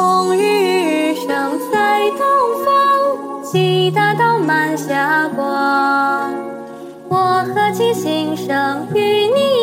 红日升在东方，其大道满霞光。我何其幸生与你。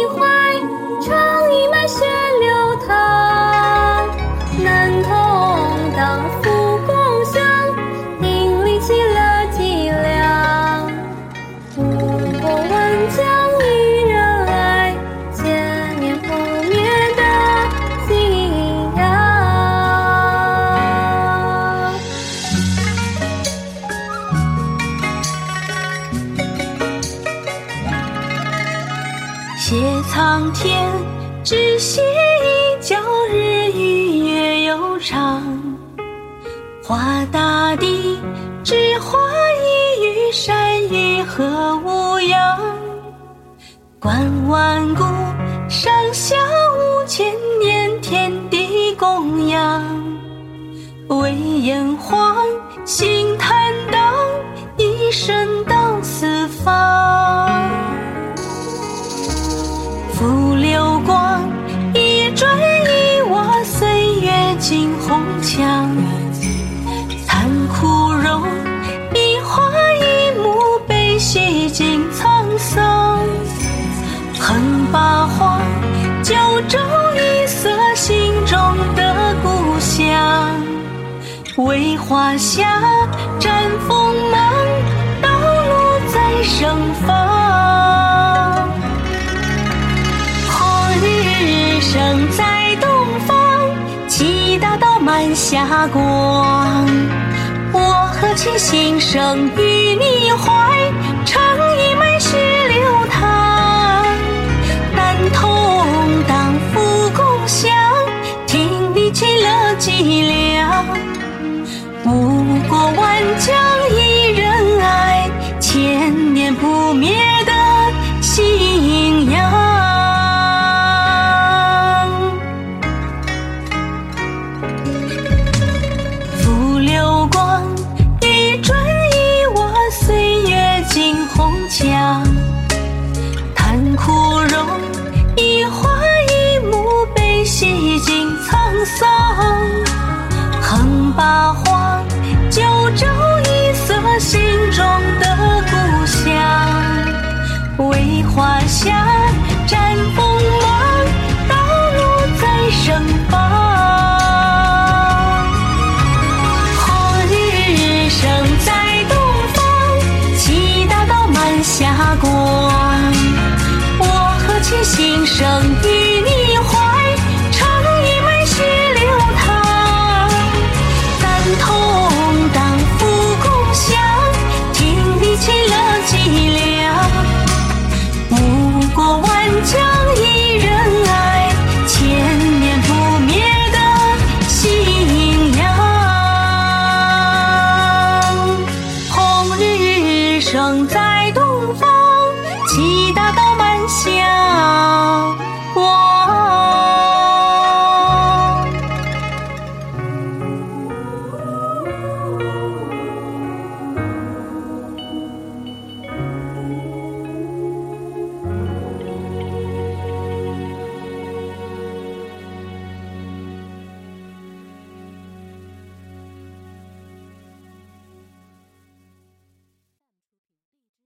苍天只写一角，日与月悠长。画大地，只画一隅，山与河无恙？观万古，上下五千年，天地供养，唯烟花。横八荒九州一色心中的故乡为华夏展锋芒道路在盛放红日升在东方其大道满霞光。我何其幸生于你怀想